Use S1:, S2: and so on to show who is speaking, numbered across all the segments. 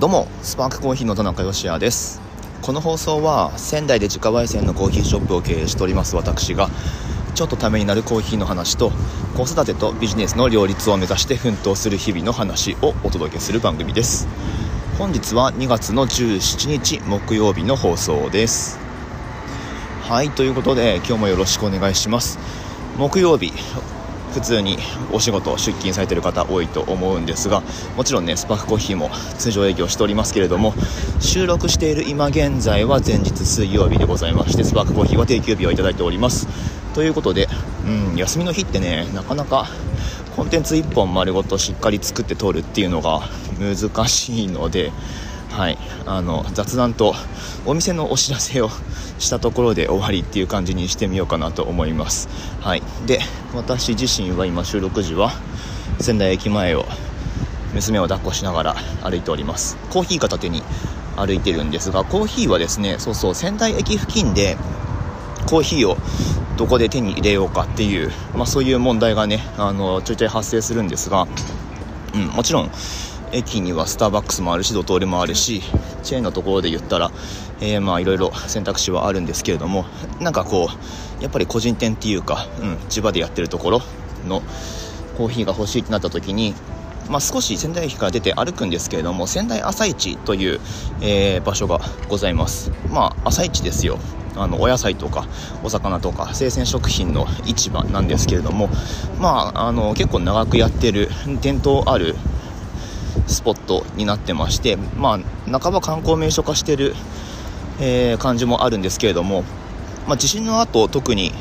S1: どうもスパークコーヒーの田中芳也です。この放送は仙台で自家焙煎のコーヒーショップを経営しております私がちょっとためになるコーヒーの話と子育てとビジネスの両立を目指して奮闘する日々の話をお届けする番組です。本日は2月の17日木曜日の放送です。はいということで今日もよろしくお願いします。木曜日普通にお仕事出勤されてる方多いと思うんですがもちろんねスパークコーヒーも通常営業しておりますけれども収録している今現在は前日水曜日でございましてスパークコーヒーは定休日をいただいております。ということで、うん、休みの日ってねなかなかコンテンツ1本丸ごとしっかり作って撮るっていうのが難しいのではい、あの雑談とお店のお知らせをしたところで終わりっていう感じにしてみようかなと思います、はい、で私自身は今収録時は仙台駅前を娘を抱っこしながら歩いております。コーヒー片手に歩いてるんですがコーヒーはですねそうそう仙台駅付近でコーヒーをどこで手に入れようかっていう、まあ、そういう問題がねあのちょいちょい発生するんですが、うん、もちろん駅にはスターバックスもあるしドトールもあるしチェーンのところで言ったら、え、まいろいろ選択肢はあるんですけれどもなんかこうやっぱり個人店っていうか、うん、地場でやってるところのコーヒーが欲しいってなった時にまあ、少し仙台駅から出て歩くんですけれども仙台朝市という、えー、場所がございます。まあ朝市ですよ。あのお野菜とかお魚とか生鮮食品の市場なんですけれどもまああの結構長くやってる伝統あるスポットになってまして、まあ、半ば観光名所化してる、えー、感じもあるんですけれども、まあ、地震の後特に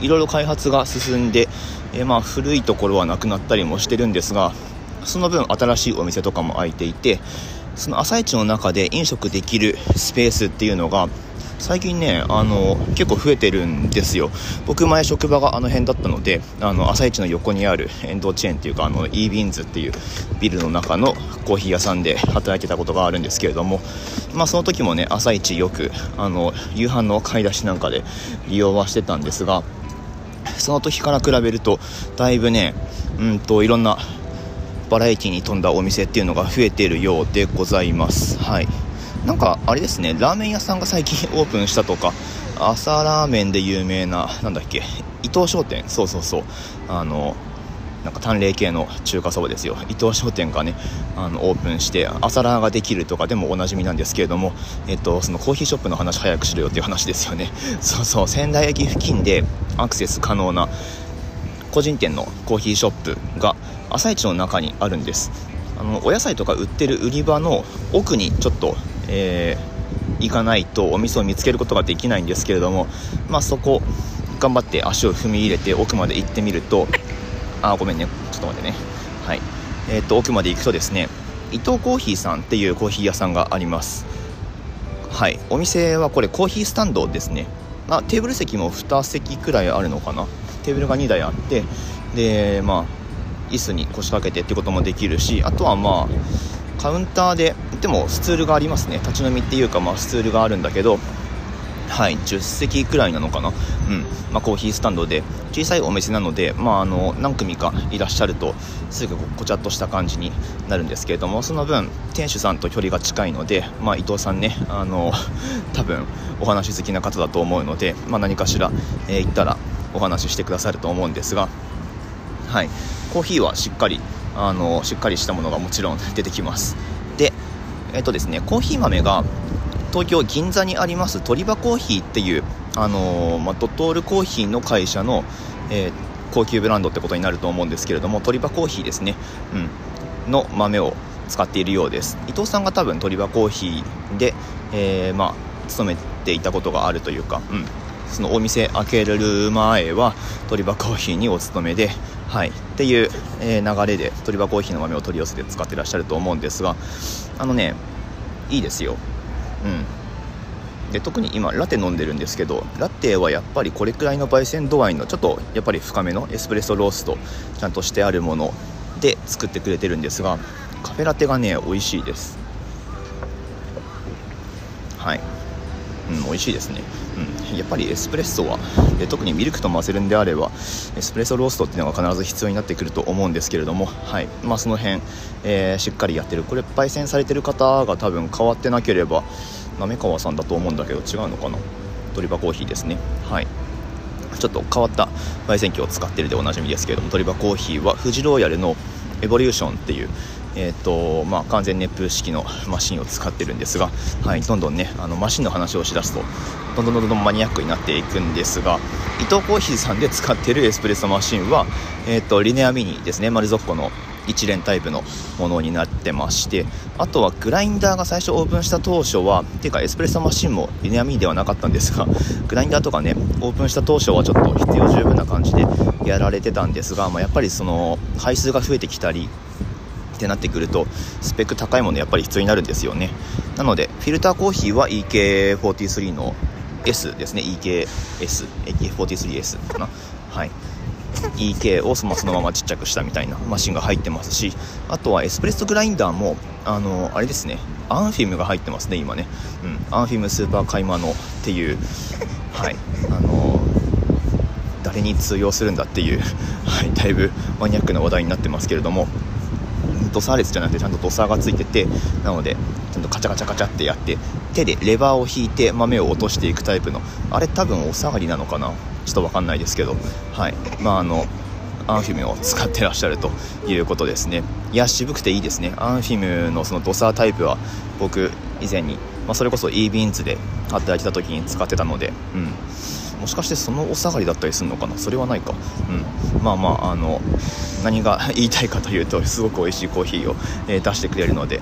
S1: いろいろ開発が進んで、えー、まあ古いところはなくなったりもしてるんですがその分新しいお店とかも開いていてその朝市の中で飲食できるスペースっていうのが最近ねあの結構増えてるんですよ。僕前職場があの辺だったのであの朝市の横にある遠藤チェーンっていうかあの e ビーンズっていうビルの中のコーヒー屋さんで働いてたことがあるんですけれどもまあその時もね朝市よくあの夕飯の買い出しなんかで利用はしてたんですがその時から比べるとだいぶねうんといろんなバラエティに富んだお店っていうのが増えているようでございます。はい。なんかあれですねラーメン屋さんが最近 オープンしたとか朝ラーメンで有名ななんだっけ伊藤商店。そうそうそう。あのなんか淡麗系の中華そばですよ。伊藤商店がねあのオープンして朝ラーができるとかでもおなじみなんですけれども、えっと、そのコーヒーショップの話早くしろよっていう話ですよね。そうそう。仙台駅付近でアクセス可能な個人店のコーヒーショップが朝市の中にあるんです。あのお野菜とか売ってる売り場の奥にちょっとえー、行かないとお店を見つけることができないんですけれども、まあ、そこ頑張って足を踏み入れて奥まで行ってみると あごめんね。ちょっと待ってね。はい。えー、と奥まで行くとですね伊藤コーヒーさんっていうコーヒー屋さんがあります。はい。お店はこれコーヒースタンドですね。あテーブル席も2席くらいあるのかな。テーブルが2台あってでまあ椅子に腰掛けてってこともできるしあとはまあカウンターででもスツールがありますね。立ち飲みっていうか、まあ、スツールがあるんだけどはい10席くらいなのかな、うん。まあ、コーヒースタンドで小さいお店なので、まあ、あの何組かいらっしゃるとすぐこちゃっとした感じになるんですけれどもその分店主さんと距離が近いので、まあ、伊藤さんねあの 多分お話好きな方だと思うので、まあ、何かしら、えー、行ったらお話ししてくださると思うんですが、はい、コーヒーはしっかりあのしっかりしたものがもちろん出てきます。でえっとですねコーヒー豆が東京銀座にあります鳥羽コーヒーっていうあのまあ、ドトールコーヒーの会社の、えー、高級ブランドってことになると思うんですけれども鳥羽コーヒーですね、うん、の豆を使っているようです。伊藤さんが多分鳥羽コーヒーで、えー、まあ、勤めていたことがあるというか、うん、そのお店開ける前は鳥羽コーヒーにお勤めではい、っていう、え、流れで鳥羽コーヒーの豆を取り寄せて使ってらっしゃると思うんですがあのねいいですよ。うん。で特に今ラテ飲んでるんですけどラテはやっぱりこれくらいの焙煎度合いのちょっとやっぱり深めのエスプレッソローストちゃんとしてあるもので作ってくれてるんですがカフェラテがね美味しいです。はい。うん、美味しいですね、うん、やっぱりエスプレッソはえ特にミルクと混ぜるんであればエスプレッソローストっていうのが必ず必要になってくると思うんですけれども、はい。まあ、その辺、えー、しっかりやってる。これ焙煎されてる方が多分変わってなければ滑川さんだと思うんだけど違うのかな？鳥羽コーヒーですね。はい。ちょっと変わった焙煎機を使ってるでおなじみですけれども鳥羽コーヒーは富士ローヤルのエボリューションっていうえーとまあ、完全熱風式のマシンを使ってるんですが、はい、どんどんねあのマシンの話をしだすとどんどんどんどんマニアックになっていくんですが伊藤コーヒーさんで使ってるエスプレッソマシンは、えーと、リネアミニですねマルゾッコの一連タイプのものになってましてあとはグラインダーが最初オープンした当初はっていうかエスプレッソマシンもリネアミニではなかったんですがグラインダーとかねオープンした当初はちょっと必要十分な感じでやられてたんですが、まあ、やっぱりその排数が増えてきたりってなってくるとスペック高いものやっぱり必要になるんですよね。なのでフィルターコーヒーは EK43 の S ですね。EKS EK43S かな。はい。EK をそのままちっちゃくしたみたいなマシンが入ってますしあとはエスプレッソグラインダーもあのあれですね。アンフィムが入ってますね今ね、うん、アンフィムスーパーカイマノっていう。はい。あの誰に通用するんだっていう、はい、だいぶマニアックな話題になってますけれども。ドサーレスじゃなくてちゃんとドサーがついててなのでちゃんとカチャカチャカチャってやって手でレバーを引いて豆を落としていくタイプのあれ多分お下がりなのかな？ちょっと分かんないですけど。はい。まああのアンフィムを使ってらっしゃるということですね。いや渋くていいですね。アンフィムのそのドサータイプは僕以前に、まあ、それこそ e ビーンズで働いてた時に使ってたのでうん。もしかしてそのお下がりだったりするのかな？それはないか。うん。まあまああの何が言いたいかというとすごく美味しいコーヒーを、え、出してくれるので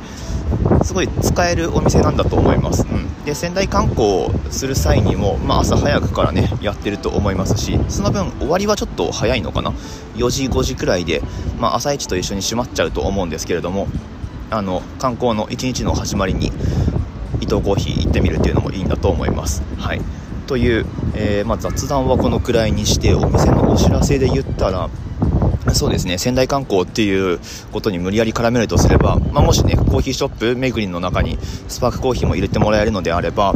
S1: すごい使えるお店なんだと思います、うん、で仙台観光する際にも、まあ、朝早くからねやってると思いますしその分終わりはちょっと早いのかな？4時5時くらいで、まあ、朝一と一緒に閉まっちゃうと思うんですけれどもあの観光の一日の始まりに伊藤コーヒー行ってみるっていうのもいいんだと思います。はい。という、えー、まあ、雑談はこのくらいにしてお店のお知らせで言ったらそうですね。仙台観光っていうことに無理やり絡めるとすれば、まあ、もしねコーヒーショップめぐりの中にスパークコーヒーも入れてもらえるのであれば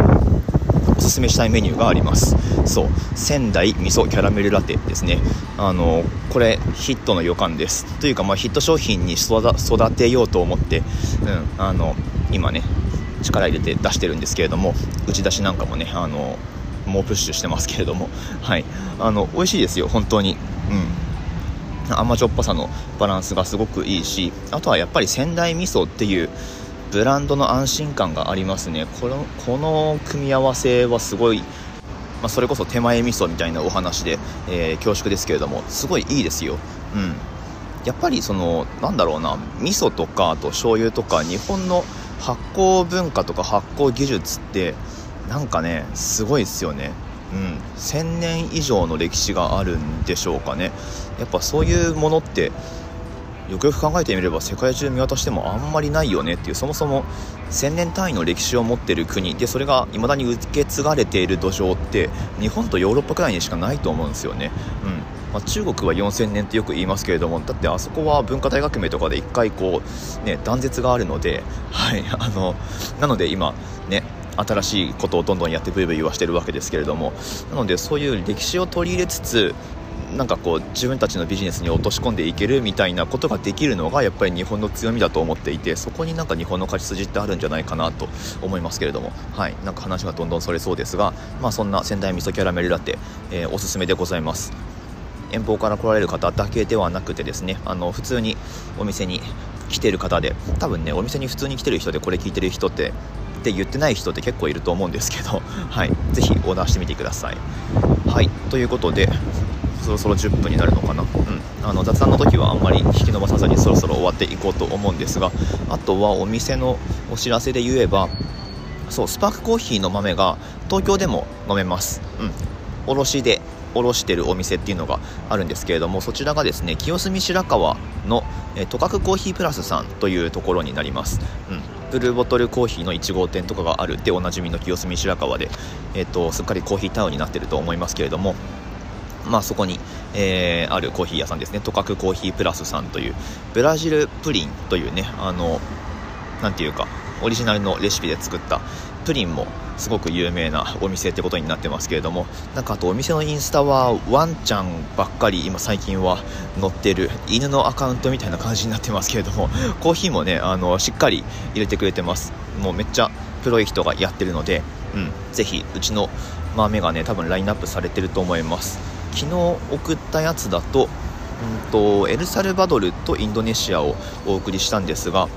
S1: おすすめしたいメニューがあります。そう。仙台味噌キャラメルラテですね。あのこれヒットの予感です。というか、まあ、ヒット商品に育てようと思って、うん、あの今ね力入れて出してるんですけれども打ち出しなんかもねあの猛プッシュしてますけれども、はい、あの美味しいですよ、本当に。うん、甘じょっぱさのバランスがすごくいいしあとはやっぱり仙台味噌っていうブランドの安心感がありますね。このこの組み合わせはすごい、まあ、それこそ手前味噌みたいなお話で、えー、恐縮ですけれどもすごいいいですよ、うん、やっぱりそのなんだろうな味噌とかあと醤油とか日本の発酵文化とか発酵技術ってなんかねすごいですよね。うん。1000年以上の歴史があるんでしょうかね。やっぱそういうものってよくよく考えてみれば世界中見渡してもあんまりないよねっていうそもそも1000年単位の歴史を持ってる国。でそれが未だに受け継がれている土壌って日本とヨーロッパくらいにしかないと思うんですよね、うん。まあ、中国は4000年ってよく言いますけれどもだってあそこは文化大革命とかで1回こう、ね、断絶があるので、はい、あのなので今ね新しいことをどんどんやってブイブイ言わしてるわけですけれども。なのでそういう歴史を取り入れつつなんかこう自分たちのビジネスに落とし込んでいけるみたいなことができるのがやっぱり日本の強みだと思っていてそこになんか日本の勝ち筋ってあるんじゃないかなと思いますけれども。はい。なんか話がどんどんそれそうですがまあそんな仙台味噌キャラメルラテ、えー、おすすめでございます。遠方から来られる方だけではなくてですねあの普通にお店に来てる方で多分ねお店に普通に来てる人でこれ聞いてる人ってって言ってない人って結構いると思うんですけど、はい、ぜひオーダーしてみてください。はい、ということで、そろそろ10分になるのかな、うん、あの雑談の時はあんまり引き延ばさずにそろそろ終わっていこうと思うんですが、あとはお店のお知らせで言えば、そう、スパークコーヒーの豆が東京でも飲めます。うん、卸で卸してるお店っていうのがあるんですけれどもそちらがですね清澄白河のえトカクコーヒープラスさんというところになります、うん、ブルーボトルコーヒーの1号店とかがあるでおなじみの清澄白河で、えーと、すっかりコーヒータウンになってると思いますけれどもまあそこに、えー、あるコーヒー屋さんですね。トカクコーヒープラスさんというブラジルプリンというねあのなんていうかオリジナルのレシピで作ったプリンもすごく有名なお店ってことになってますけれどもなんかあとお店のインスタはワンちゃんばっかり今最近は載ってる犬のアカウントみたいな感じになってますけれども コーヒーもねあのしっかり入れてくれてます。もうめっちゃプロい人がやってるので、うん、ぜひうちの豆がね多分ラインナップされてると思います。昨日送ったやつだと,、うんと、エルサルバドルとインドネシアをお送りしたんですが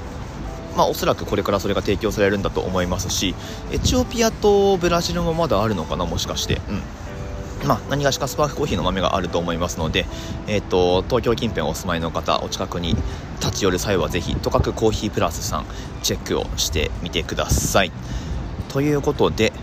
S1: まあ、おそらくこれからそれが提供されるんだと思いますしエチオピアとブラジルもまだあるのかなもしかして、うん。まあ、何がしかスパークコーヒーの豆があると思いますので、えーと、東京近辺お住まいの方お近くに立ち寄る際はぜひとかくコーヒープラスさんチェックをしてみてください。ということで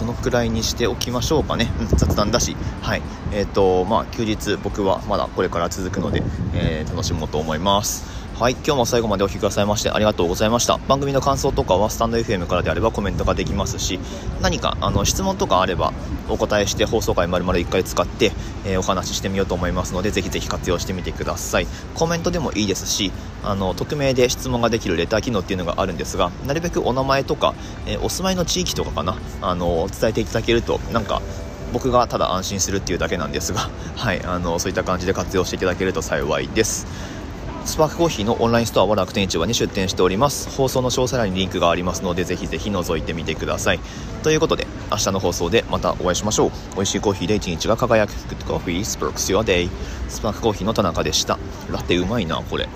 S1: そのくらいにしておきましょうかね、うん、雑談だし、はい。えーとまあ、休日、僕はまだこれから続くので、えー、楽しもうと思います。はい、今日も最後までお聴きくださいましてありがとうございました。番組の感想とかはスタンド FM からであればコメントができますし、何かあの質問とかあればお答えして放送回丸々1回使って、えー、お話ししてみようと思いますので、ぜひぜひ活用してみてください。コメントでもいいですし、あの匿名で質問ができるレター機能っていうのがあるんですが、なるべくお名前とか、えー、お住まいの地域とかかな、あの伝えていただけると、なんか僕がただ安心するっていうだけなんですが、はい、あのそういった感じで活用していただけると幸いです。スパークコーヒーのオンラインストアは楽天市場に出店しております。放送の詳細欄にリンクがありますのでぜひぜひ覗いてみてください。ということで明日の放送でまたお会いしましょう。美味しいコーヒーで一日が輝く。Good Coffee Sparks Your Day スパークコーヒーの田中でした。ラテうまいなこれ。